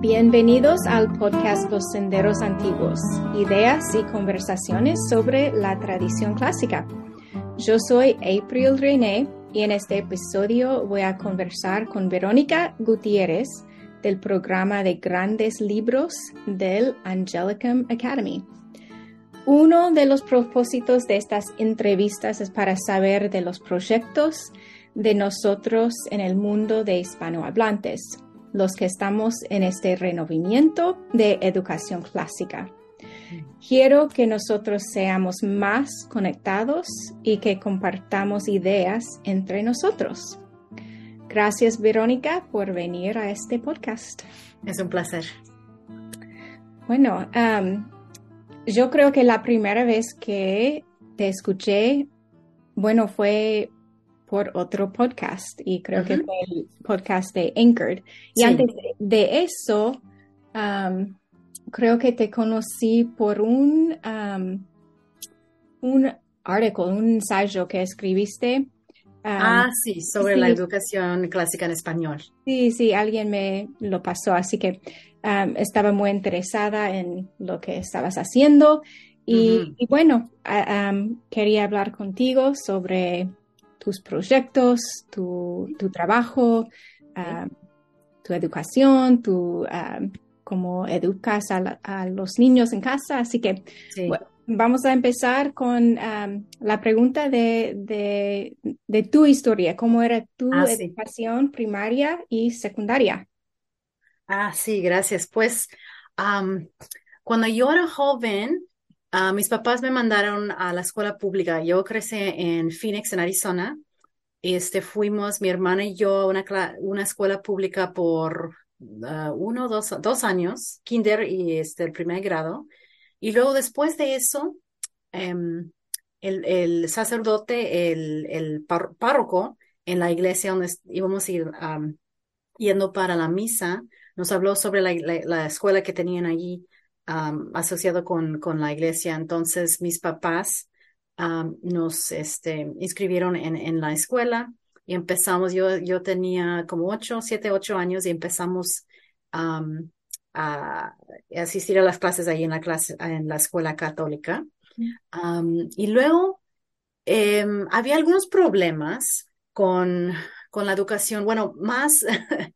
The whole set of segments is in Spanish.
Bienvenidos al podcast Los Senderos Antiguos, ideas y conversaciones sobre la tradición clásica. Yo soy April René y en este episodio voy a conversar con Verónica Gutiérrez del programa de grandes libros del Angelicum Academy. Uno de los propósitos de estas entrevistas es para saber de los proyectos de nosotros en el mundo de hispanohablantes, los que estamos en este renovamiento de educación clásica. Quiero que nosotros seamos más conectados y que compartamos ideas entre nosotros. Gracias, Verónica, por venir a este podcast. Es un placer. Bueno, yo creo que la primera vez que te escuché, bueno, fue por otro podcast y creo que fue el podcast de Anchored. Y antes de, eso, creo que te conocí por un, un artículo, un ensayo que escribiste. ah, sí, sobre la educación clásica en español. Sí, sí, alguien me lo pasó, así que estaba muy interesada en lo que estabas haciendo y, bueno, quería hablar contigo sobre tus proyectos, tu, trabajo, tu educación, tu cómo educas a, los niños en casa. Así que vamos a empezar con la pregunta de, tu historia. ¿Cómo era tu ah, educación primaria y secundaria? Ah, sí, gracias. Pues cuando yo era joven, ah, mis papás me mandaron a la escuela pública. Yo crecí en Phoenix, en Arizona. Este, fuimos, mi hermana y yo, a una, una escuela pública por uh, uno, dos, dos años, kinder y este, el primer grado. Y luego después de eso, em, el, el, sacerdote, el, el párroco en la iglesia donde íbamos a ir yendo para la misa, nos habló sobre la, escuela que tenían allí asociado con, con, la iglesia. Entonces mis papás nos este, inscribieron en, en, la escuela y empezamos, yo, yo tenía como ocho, siete, ocho años y empezamos a asistir a las clases ahí en la, clase, en la escuela católica. y luego em, había algunos problemas con, con la educación, bueno, más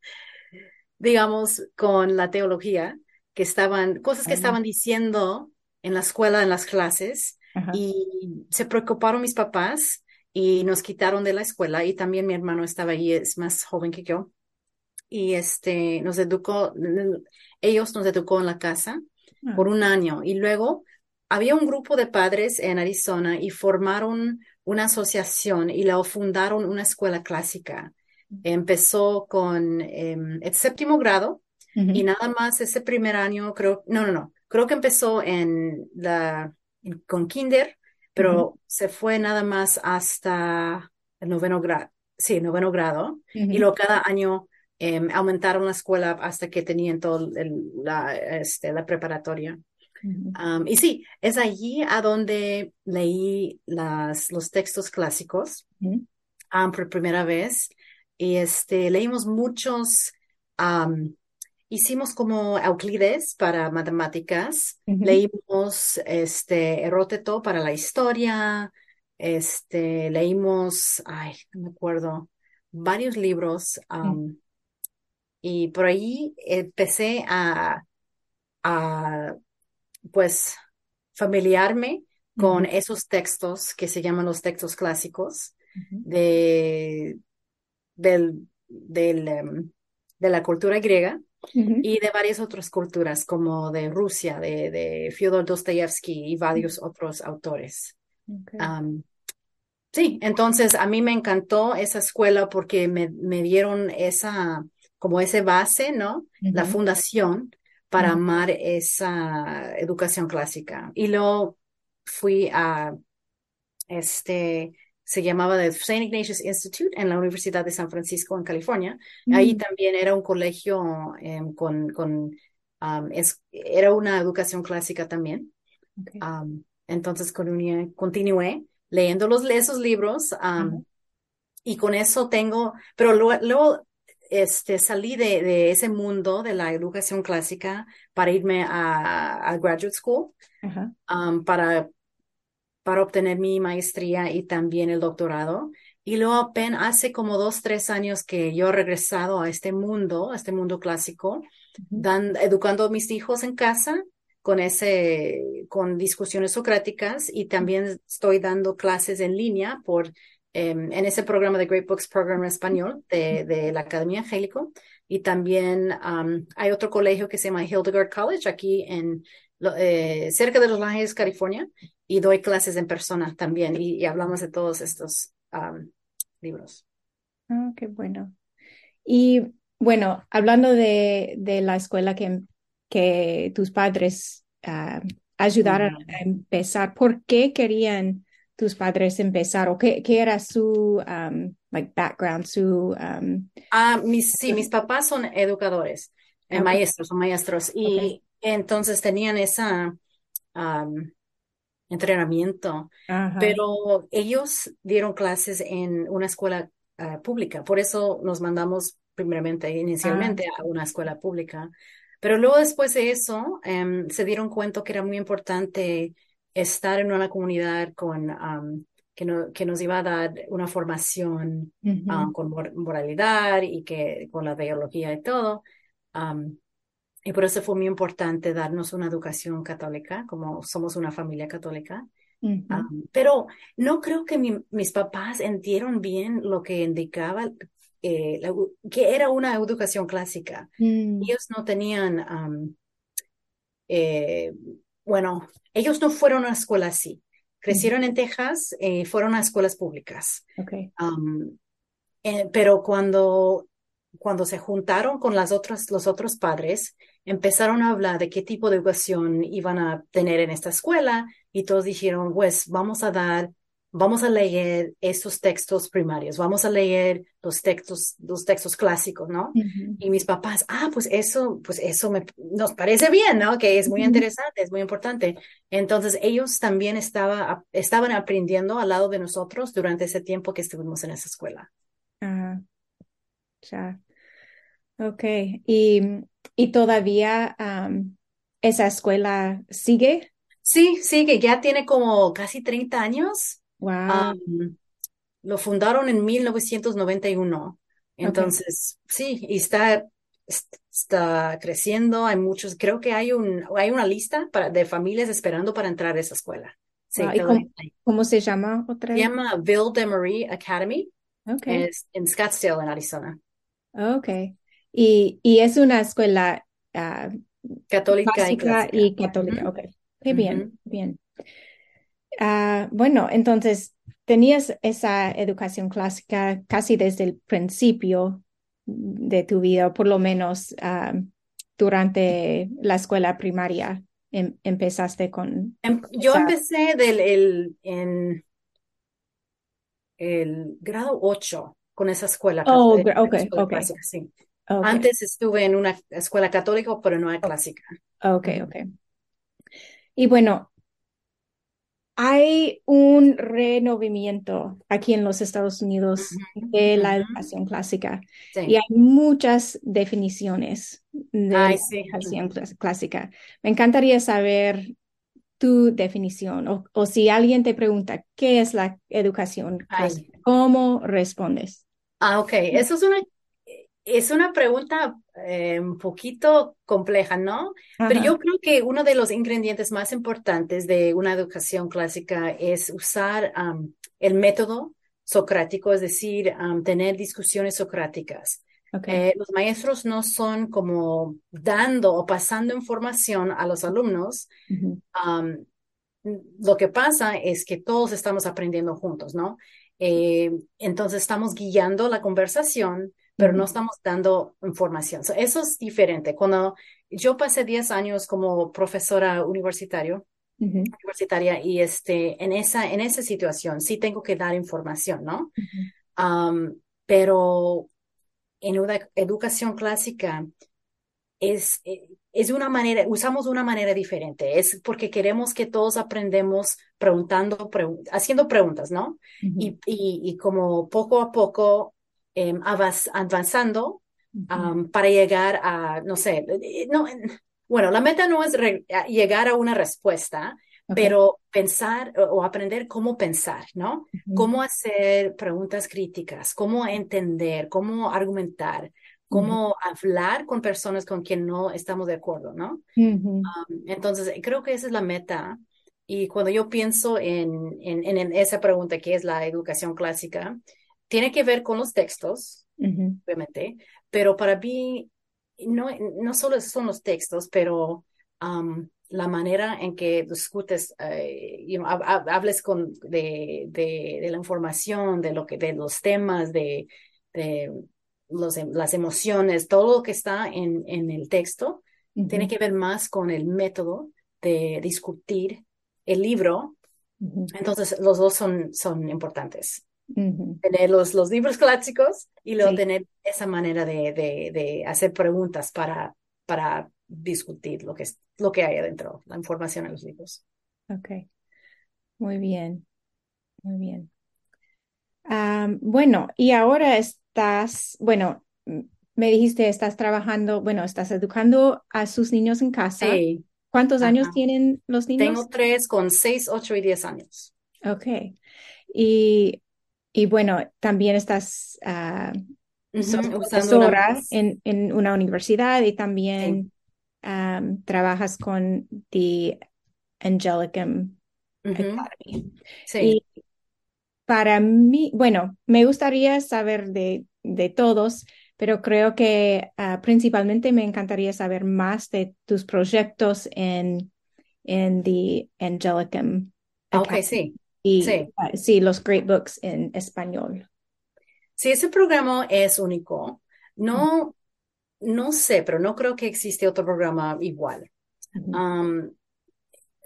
digamos, con la teología, que estaban, cosas que estaban diciendo en la escuela, en las clases, y se preocuparon mis papás y nos quitaron de la escuela y también mi hermano estaba ahí, es más joven que yo. Y este, nos educó, ellos nos educó en la casa ah. por un año y luego había un grupo de padres en Arizona y formaron una asociación y la fundaron una escuela clásica empezó con em, el séptimo grado y nada más ese primer año, creo, no, no, no, creo que empezó en la, con kinder, pero se fue nada más hasta el noveno grado, sí, noveno grado, y luego cada año em, aumentaron la escuela hasta que tenían todo la, este, la preparatoria. y sí, es allí a donde leí las, los textos clásicos por primera vez y este, leímos muchos, hicimos como Euclides para matemáticas, leímos este, Heróteto para la historia, este, leímos, ay, no me acuerdo, varios libros. Y por ahí empecé a, a pues, familiarme con esos textos que se llaman los textos clásicos de del, del, em, de la cultura griega y de varias otras culturas, como de Rusia, de, de Fyodor Dostoyevsky y varios otros autores. sí, entonces a mí me encantó esa escuela porque me, me dieron esa, como ese base, ¿no? La fundación para amar esa educación clásica. Y luego fui a, este, se llamaba the St. Ignatius Institute en la Universidad de San Francisco en California. Ahí mm. también era un colegio em, con, con um, era una educación clásica también. Um, entonces continué, leyendo los, esos libros um, y con eso tengo, pero luego, este, salí de, de, ese mundo de la educación clásica para irme a, a graduate school, um, para, para obtener mi maestría y también el doctorado. Y luego apenas hace como dos, tres años que yo he regresado a este mundo, a este mundo clásico, dan, educando a mis hijos en casa con ese, con discusiones socráticas y también estoy dando clases en línea por, em, en ese programa de Great Books Program en español de, de la Academia Angélico. Y también hay otro colegio que se llama Hildegard College aquí en, eh, cerca de Los Ángeles, California, y doy clases en persona también y hablamos de todos estos libros. Ah, qué bueno. Y bueno, hablando de, de la escuela que, que tus padres ah, ayudaron a empezar, ¿por qué querían tus padres empezar o qué, qué era su like background, su... ah, mis, sí, mis papás son educadores, eh, maestros, son maestros y entonces tenían esa entrenamiento, pero ellos dieron clases en una escuela ah, pública, por eso nos mandamos primeramente, inicialmente ah. a una escuela pública, pero luego después de eso em, se dieron cuenta que era muy importante estar en una comunidad con que, no, que, nos iba a dar una formación con moralidad y que con la biología y todo. Y por eso fue muy importante darnos una educación católica, como somos una familia católica. pero no creo que mis papás entendieron bien lo que indicaba eh, que era una educación clásica. Mm. Ellos no tenían, eh, bueno, ellos no fueron a una escuela así. Crecieron en Texas, y eh, fueron a escuelas públicas. pero cuando, cuando se juntaron con las otras, los otros padres, empezaron a hablar de qué tipo de educación iban a tener en esta escuela y todos dijeron, pues vamos a dar, vamos a leer estos textos primarios, vamos a leer los textos, los textos clásicos, ¿no? Y mis papás, ah, pues eso, pues eso me, nos parece bien, ¿no? Que es muy interesante, es muy importante. Entonces ellos también estaba, estaban aprendiendo al lado de nosotros durante ese tiempo que estuvimos en esa escuela. Ah, ya. Ok. Y ¿Y todavía esa escuela sigue? Sí, sigue, ya tiene como casi 30 años. Wow. lo fundaron en 1991. Entonces, sí, y está, está creciendo. Hay muchos, creo que hay, un, hay una lista para, de familias esperando para entrar a esa escuela. Sí, cómo, se llama otra? Se llama Ville de Marie Academy. Okay. Es en Scottsdale, en Arizona. Okay. Y, y es una escuela ah, católica y, católica. Ok, qué bien, bien. Ah, bueno, entonces tenías esa educación clásica casi desde el principio de tu vida, por lo menos ah, durante la escuela primaria. Em, empezaste con. Em, yo empecé del el, en el grado 8 con esa escuela. Oh, ok, ok. sí. Antes estuve en una escuela católica, pero no es clásica. Ok, ok. Y bueno, hay un renovimiento aquí en los Estados Unidos de la educación clásica y hay muchas definiciones de la educación clásica. Me encantaría saber tu definición o, o, si alguien te pregunta qué es la educación clásica, ¿cómo respondes? Ah, ok. Eso es una es una pregunta eh, un poquito compleja, ¿no? Pero yo creo que uno de los ingredientes más importantes de una educación clásica es usar el método socrático, es decir, tener discusiones socráticas. Eh, los maestros no son como dando o pasando información a los alumnos. lo que pasa es que todos estamos aprendiendo juntos, ¿no? Eh, entonces estamos guiando la conversación pero no estamos dando información. eso es diferente. Cuando yo pasé 10 años como profesora universitario, universitaria y este, en, esa, en esa situación sí tengo que dar información, ¿no? pero en una educación clásica es, eh, es una manera, usamos una manera diferente, es porque queremos que todos aprendemos preguntando, haciendo preguntas, ¿no? y, y, como poco a poco em, avanzando para llegar a, no sé, no, bueno, la meta no es llegar a una respuesta, pero pensar o aprender cómo pensar, ¿no? Cómo hacer preguntas críticas, cómo entender, cómo argumentar, cómo hablar con personas con quien no estamos de acuerdo, ¿no? entonces, creo que esa es la meta. Y cuando yo pienso en, en, esa pregunta que es la educación clásica, tiene que ver con los textos, obviamente, pero para mí no, no solo son los textos, pero la manera en que discutes, eh, hables con, de, de, la información, de, lo que, de los temas, de, de los, em, las emociones, todo lo que está en, en el texto, tiene que ver más con el método de discutir el libro. Entonces, los dos son, son importantes. Tener los, los libros clásicos y luego tener esa manera de, de, de, hacer preguntas para, para discutir lo que, es, lo que hay adentro, la información en los libros. Ok, muy bien, muy bien. bueno, y ahora es, estás, bueno, me dijiste, estás trabajando, bueno, estás educando a sus niños en casa. Sí. ¿Cuántos años tienen los niños? Tengo tres con seis, ocho y diez años. Ok. Y, y bueno, también estás uh, en, en, una universidad y también trabajas con The Angelicum Academy. Sí para mí, bueno, me gustaría saber de, de todos, pero creo que ah, principalmente me encantaría saber más de tus proyectos en, en The Angelicum. Ok, sí. Y, sí. Ah, sí, los Great Books en español. Sí, ese programa es único. No, no sé, pero no creo que existe otro programa igual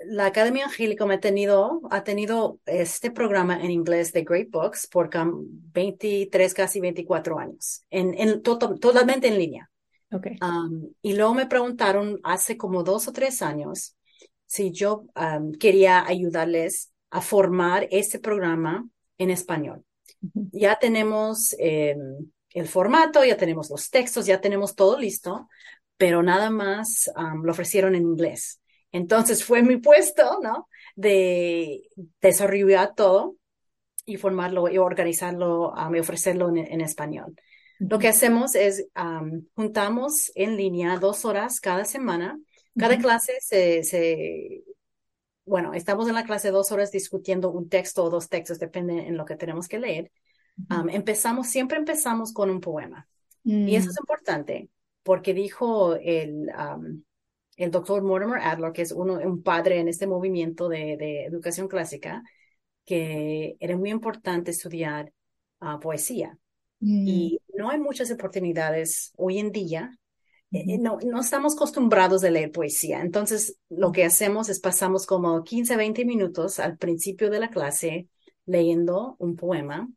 la Academia Angélica ha tenido, ha tenido este programa en inglés de Great Books por 23, casi 24 años, en, en totalmente en línea. Okay. Um, y luego me preguntaron hace como dos o tres años si yo um, quería ayudarles a formar este programa en español. Ya tenemos em, el formato, ya tenemos los textos, ya tenemos todo listo, pero nada más um, lo ofrecieron en inglés. Entonces fue mi puesto, ¿no? De desarrollar todo y formarlo y organizarlo um, y ofrecerlo en, español. Lo que hacemos es juntamos en línea dos horas cada semana. Cada clase se, bueno, estamos en la clase dos horas discutiendo un texto o dos textos, depende en lo que tenemos que leer. empezamos, siempre empezamos con un poema. Y eso mm. es importante porque dijo el, el doctor Mortimer Adler, que es uno, un padre en este movimiento de, educación clásica, que era muy importante estudiar ah, poesía. Y mm. no hay muchas oportunidades hoy en día. Eh, no, no estamos acostumbrados a leer poesía. Entonces, lo que hacemos es pasamos como 15, 20 minutos al principio de la clase leyendo un poema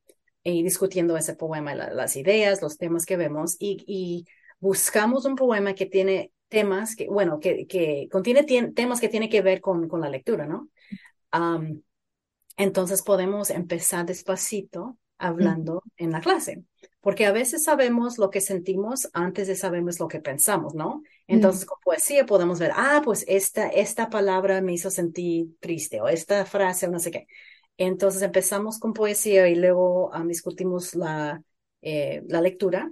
y discutiendo ese poema, las ideas, los temas que vemos y, y buscamos un poema que tiene temas que, bueno, que, que contiene temas que tienen que ver con, con la lectura, ¿no? entonces podemos empezar despacito hablando en la clase, porque a veces sabemos lo que sentimos antes de sabemos lo que pensamos, ¿no? Entonces con poesía podemos ver, ah, pues esta, esta palabra me hizo sentir triste o esta frase o no sé qué. Entonces empezamos con poesía y luego discutimos la, eh, la lectura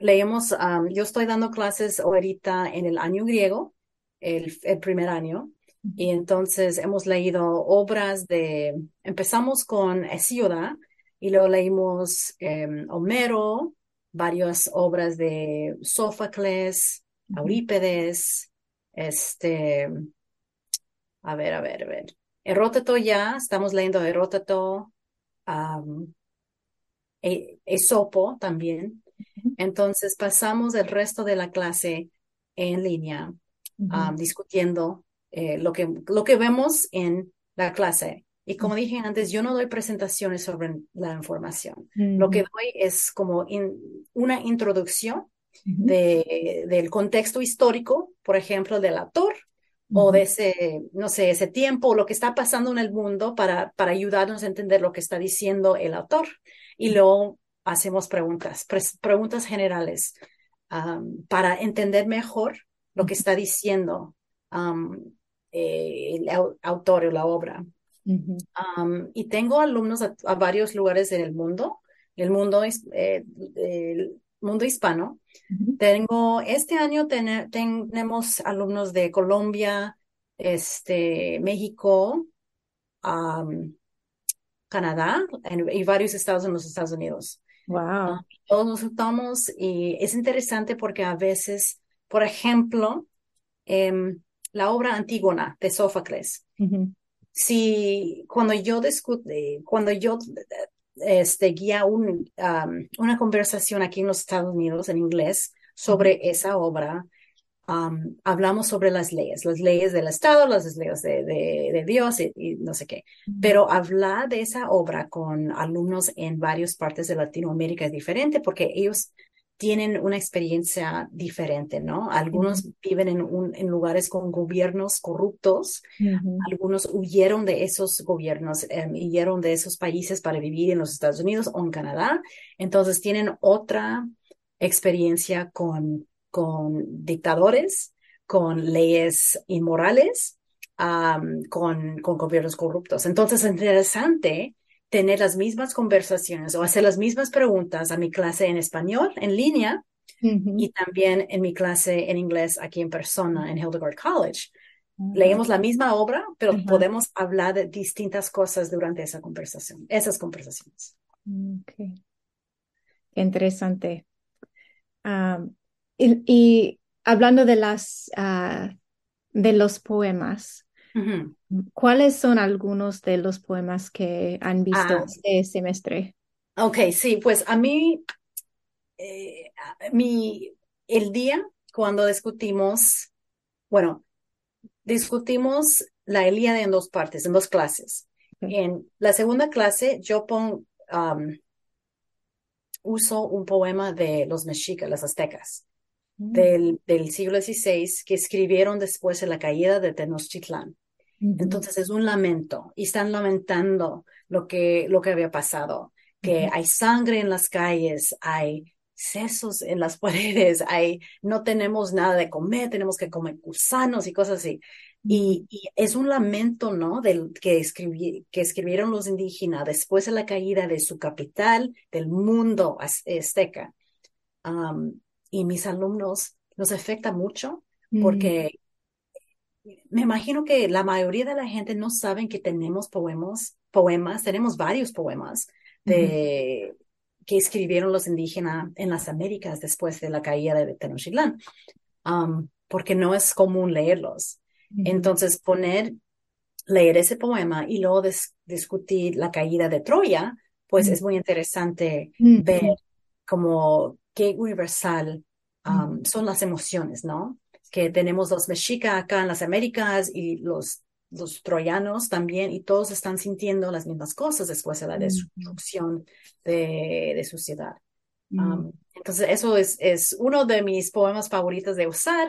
leemos, yo estoy dando clases ahorita en el año griego, el, primer año, y entonces hemos leído obras de, empezamos con Hesioda y luego leímos em, Homero, varias obras de Sófocles, Eurípedes, este, a ver, a ver, a ver. Heródoto ya, estamos leyendo Heródoto, e, Esopo también. Entonces pasamos el resto de la clase en línea discutiendo eh, lo, que, lo que vemos en la clase. Y como dije antes, yo no doy presentaciones sobre la información. Lo que doy es como una introducción de, del contexto histórico, por ejemplo, del autor o de ese, no sé, ese tiempo, lo que está pasando en el mundo para, para ayudarnos a entender lo que está diciendo el autor. Y luego hacemos preguntas, preguntas generales para entender mejor lo que está diciendo eh, el autor o la obra. Y tengo alumnos a, varios lugares en el mundo, el mundo, eh, el mundo hispano. Tengo, este año tenemos alumnos de Colombia, este, México, Canadá y varios estados en los Estados Unidos. Wow. todos nos juntamos y es interesante porque a veces, por ejemplo, em, la obra Antígona de Sófocles. Si cuando yo discute, cuando yo este, guía un, una conversación aquí en los Estados Unidos en inglés sobre esa obra, hablamos sobre las leyes, las leyes del Estado, las leyes de, de, Dios y, no sé qué. Pero hablar de esa obra con alumnos en varias partes de Latinoamérica es diferente porque ellos tienen una experiencia diferente, ¿no? Algunos viven en, un, en, lugares con gobiernos corruptos, algunos huyeron de esos gobiernos, em, huyeron de esos países para vivir en los Estados Unidos o en Canadá, entonces tienen otra experiencia con, con dictadores, con leyes inmorales, con, con gobiernos corruptos. Entonces es interesante tener las mismas conversaciones o hacer las mismas preguntas a mi clase en español en línea y también en mi clase en inglés aquí en persona en Hildegard College. Ah. Leemos la misma obra, pero podemos hablar de distintas cosas durante esa conversación, esas conversaciones. Okay. Interesante. y, hablando de las uh, de los poemas, ¿Cuáles son algunos de los poemas que han visto ah. este semestre? Ok, sí, pues a mí, eh, mi, el día cuando discutimos, bueno, discutimos la Elíada en dos partes, en dos clases. En la segunda clase yo pongo, uso un poema de los mexicas, los aztecas, mm. del, del siglo XVI, que escribieron después de la caída de Tenochtitlán. Entonces es un lamento y están lamentando lo que, lo que había pasado, que hay sangre en las calles, hay sesos en las paredes, hay, no tenemos nada de comer, tenemos que comer gusanos y cosas así. Y, es un lamento, ¿no? Del que, escribí, que escribieron los indígenas después de la caída de su capital, del mundo azteca. y mis alumnos nos afecta mucho porque me imagino que la mayoría de la gente no saben que tenemos poemas, poemas, tenemos varios poemas de, que escribieron los indígenas en las Américas después de la caída de Tenochtitlán, um, porque no es común leerlos. Entonces, poner, leer ese poema y luego discutir la caída de Troya, pues es muy interesante ver como qué universal um, son las emociones, ¿no? Que tenemos los mexicas acá en las Américas y los, los troyanos también, y todos están sintiendo las mismas cosas después de la destrucción de, de su ciudad. Um, entonces, eso es, es uno de mis poemas favoritos de usar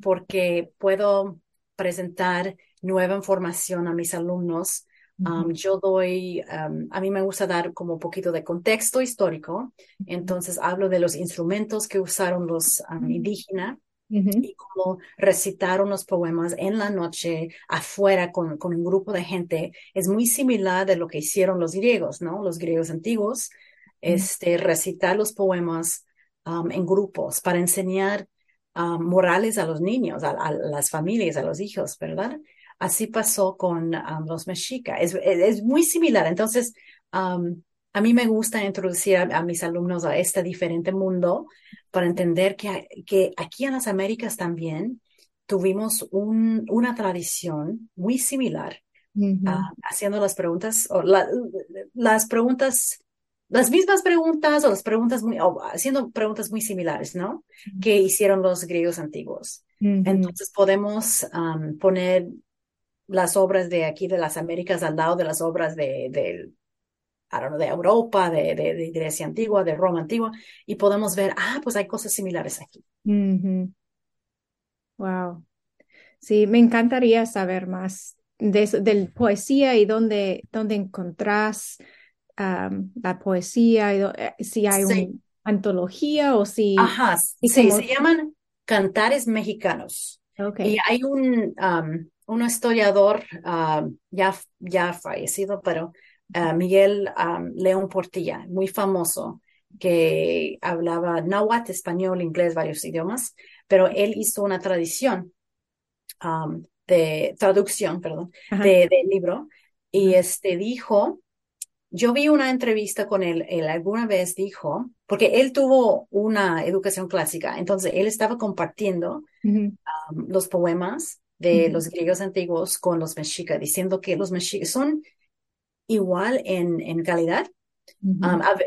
porque puedo presentar nueva información a mis alumnos. Um, yo doy, um, a mí me gusta dar como un poquito de contexto histórico, entonces hablo de los instrumentos que usaron los indígenas y como recitar unos poemas en la noche afuera con, con, un grupo de gente es muy similar de lo que hicieron los griegos, ¿no? Los griegos antiguos, este, recitar los poemas um, en grupos para enseñar um, morales a los niños, a, las familias, a los hijos, ¿verdad? Así pasó con um, los mexicas. Es, es, muy similar. Entonces, a mí me gusta introducir a, mis alumnos a este diferente mundo para entender que, que aquí en las Américas también tuvimos un, una tradición muy similar, ah, haciendo las preguntas, o las preguntas, las mismas preguntas o las preguntas muy, haciendo preguntas muy similares, ¿no? Que hicieron los griegos antiguos. Entonces podemos poner las obras de aquí de las Américas al lado de las obras de, de Europa, de, de, Grecia antigua, de Roma antigua, y podemos ver, ah, pues hay cosas similares aquí. Wow. Sí, me encantaría saber más de, de poesía y dónde, dónde encontrás la poesía, y, eh, si hay una antología o si... Ajá, sí, se llaman cantares mexicanos. Okay. Y hay un, un historiador ya, ya fallecido, pero uh, Miguel León Portilla, muy famoso, que hablaba náhuatl, español, inglés, varios idiomas, pero él hizo una tradición de traducción, perdón, de, del libro, y este dijo, yo vi una entrevista con él, él alguna vez dijo, porque él tuvo una educación clásica, entonces él estaba compartiendo los poemas de los griegos antiguos con los mexicas, diciendo que los mexicas son igual en, en calidad.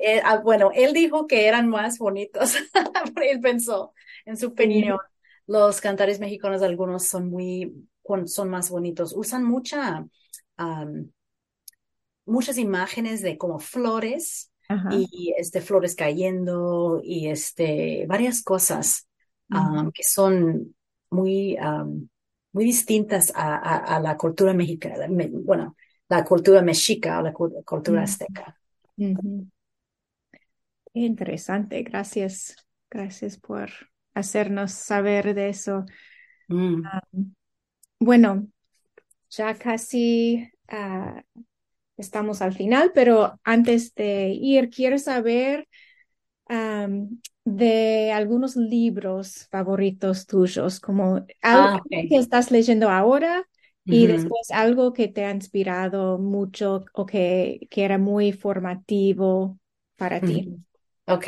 Eh, bueno, él dijo que eran más bonitos, él pensó en su opinión. Los cantares mexicanos, algunos son muy, son más bonitos, usan mucha, muchas imágenes de como flores y este, flores cayendo y este, varias cosas que son muy, muy distintas a, la cultura mexicana, bueno, la cultura mexica o la cultura azteca. Interesante, gracias, gracias por hacernos saber de eso. Mm. bueno, ya casi ah, estamos al final, pero antes de ir, quiero saber de algunos libros favoritos tuyos, como algo ah, que estás leyendo ahora y después algo que te ha inspirado mucho o que, que era muy formativo para ti. Ok.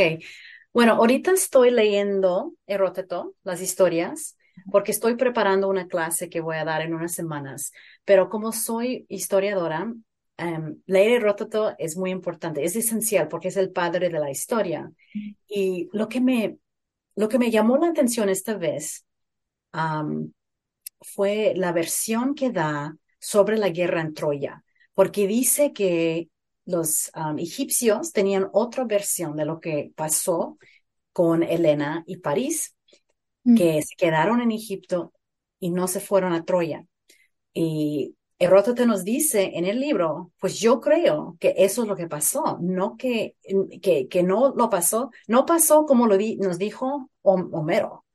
Bueno, ahorita estoy leyendo Eróteto, las historias, porque estoy preparando una clase que voy a dar en unas semanas. Pero como soy historiadora, um, leer Heródoto es muy importante, es esencial porque es el padre de la historia. Y lo que me, lo que me llamó la atención esta vez fue la versión que da sobre la guerra en Troya, porque dice que los egipcios tenían otra versión de lo que pasó con Helena y París, mm. que se quedaron en Egipto y no se fueron a Troya. Y Heródoto nos dice en el libro, pues yo creo que eso es lo que pasó, no que, que, que no lo pasó, no pasó como lo nos dijo Homero.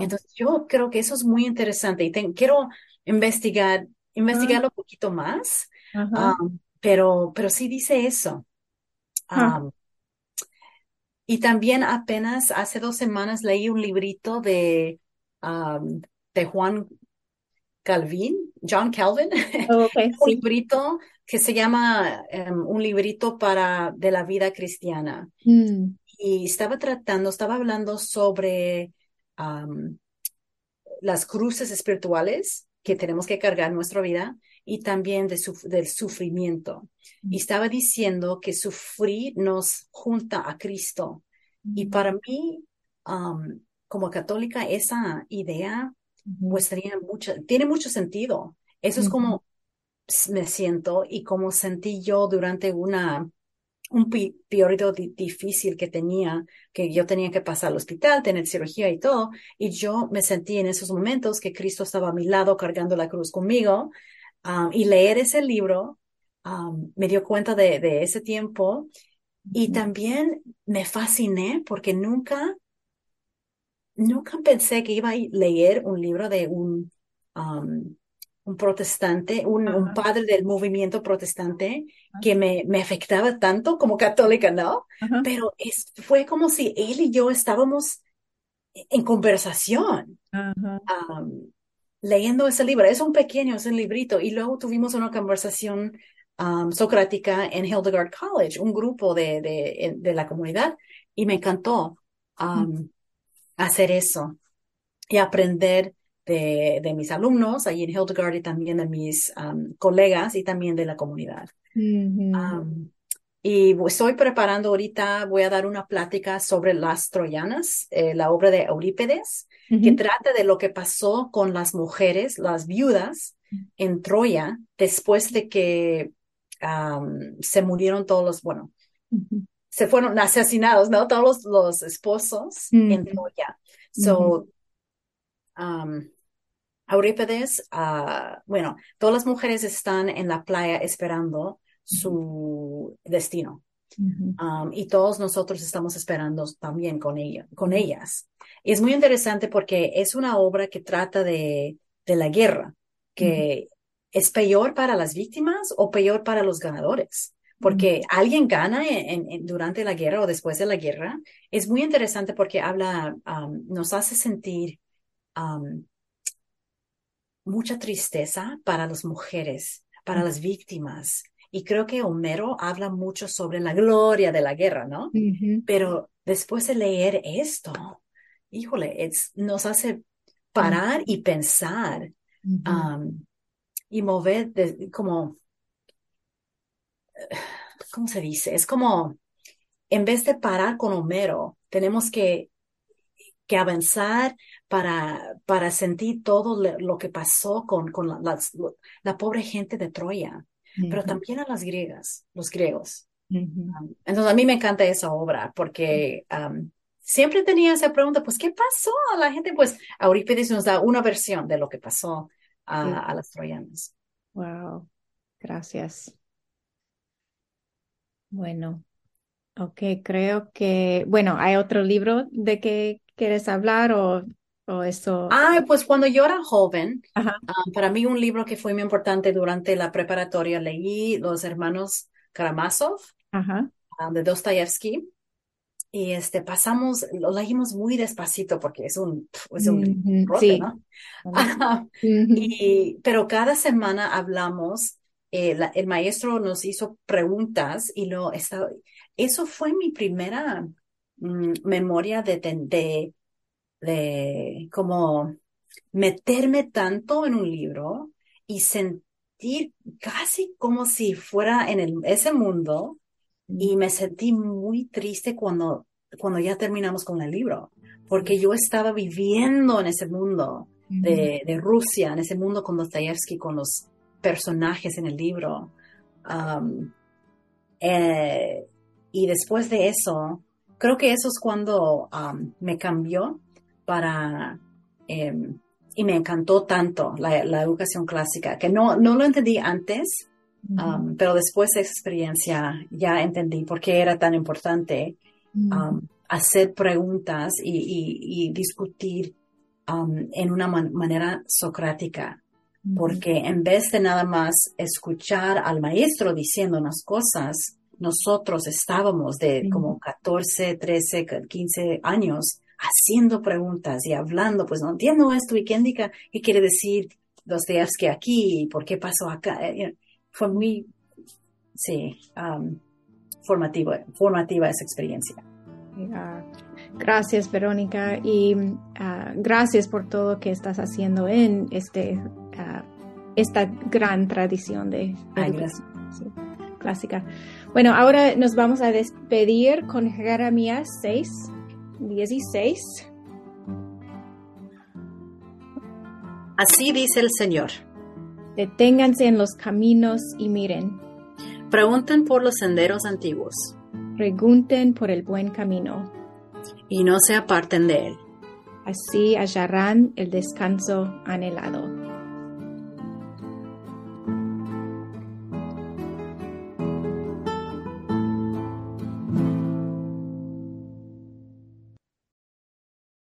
Entonces yo creo que eso es muy interesante y quiero investigar, investigarlo un poquito más, um, pero, pero sí dice eso. Um, y también apenas hace dos semanas leí un librito de, um, de Juan Calvin, John Calvin, oh, un librito que se llama em, un librito para de la vida cristiana. Mm. Y estaba tratando, estaba hablando sobre las cruces espirituales que tenemos que cargar en nuestra vida y también de del sufrimiento. Y mm. estaba diciendo que sufrir nos junta a Cristo. Y mm. para mí, como católica, esa idea pues tenía mucho, tiene mucho sentido. Eso es como me siento y como sentí yo durante una, un periodo difícil que tenía, que yo tenía que pasar al hospital, tener cirugía y todo, y yo me sentí en esos momentos que Cristo estaba a mi lado cargando la cruz conmigo, um, y leer ese libro um, me dio cuenta de, de ese tiempo, y también me fasciné porque nunca nunca pensé que iba a leer un libro de un, um, un protestante, un, padre del movimiento protestante que me, me afectaba tanto como católica, ¿no? Pero es, fue como si él y yo estábamos en conversación. Um, leyendo ese libro. Es un pequeño, es un librito. Y luego tuvimos una conversación um, socrática en Hildegard College, un grupo de, de, de la comunidad, y me encantó. Um, hacer eso y aprender de, de mis alumnos ahí en Hildegard y también de mis um, colegas y también de la comunidad. Um, y estoy preparando ahorita, voy a dar una plática sobre las troyanas, eh, la obra de Eurípedes, que trata de lo que pasó con las mujeres, las viudas en Troya, después de que se murieron todos los, bueno, se fueron asesinados, ¿no? Todos los, esposos en Troya. So, um, Eurípides, ah, bueno, todas las mujeres están en la playa esperando su destino. Um, y todos nosotros estamos esperando también con, ella, con ellas. Y es muy interesante porque es una obra que trata de, de la guerra, que es peor para las víctimas o peor para los ganadores. Porque alguien gana en, durante la guerra o después de la guerra. Es muy interesante porque habla, um, nos hace sentir um, mucha tristeza para las mujeres, para las víctimas, y creo que Homero habla mucho sobre la gloria de la guerra, ¿no? Pero después de leer esto, híjole, nos hace parar y pensar y mover como, ¿cómo se dice? Es como, en vez de parar con Homero, tenemos que, que avanzar para, para sentir todo lo, que pasó con, con la pobre gente de Troya pero también a las griegas, los griegos. entonces a mí me encanta esa obra porque siempre tenía esa pregunta, pues, ¿qué pasó a la gente? Pues Eurípides nos da una versión de lo que pasó a, las troyanas. Wow, gracias. Bueno, ok, creo que, bueno, ¿hay otro libro de que quieres hablar o o eso? Ah, pues cuando yo era joven, ah, para mí un libro que fue muy importante durante la preparatoria, leí Los Hermanos Karamazov ah, de Dostoyevsky. Y este, pasamos, lo leímos muy despacito porque es un, es un rote, ¿no? y, pero cada semana hablamos, eh, el maestro nos hizo preguntas y lo estaba, eso fue mi primera mm, memoria de, de de como meterme tanto en un libro y sentir casi como si fuera en el, ese mundo y me sentí muy triste cuando, cuando ya terminamos con el libro, porque yo estaba viviendo en ese mundo de, de Rusia, en ese mundo con Dostoyevsky, con los personajes en el libro. Eh, y después de eso, creo que eso es cuando me cambió para... Em, y me encantó tanto la, educación clásica, que no, no lo entendí antes, um, pero después de esa experiencia ya entendí por qué era tan importante um, hacer preguntas y, discutir um, en una manera socrática, porque en vez de nada más escuchar al maestro diciendo unas cosas, nosotros estábamos de como 14, 13, 15 años haciendo preguntas y hablando, pues no entiendo esto y qué indica, qué quiere decir que aquí, por qué pasó acá. Eh, fue muy, sí, um, formativa, formativa esa experiencia. gracias, Verónica, y ah, gracias por todo que estás haciendo en este, ah, esta gran tradición de educación clásica. Bueno, ahora nos vamos a despedir con Jeremías 6, 16. Así dice el Señor. Deténganse en los caminos y miren. Pregunten por los senderos antiguos. Pregunten por el buen camino. Y no se aparten de él. Así hallarán el descanso anhelado.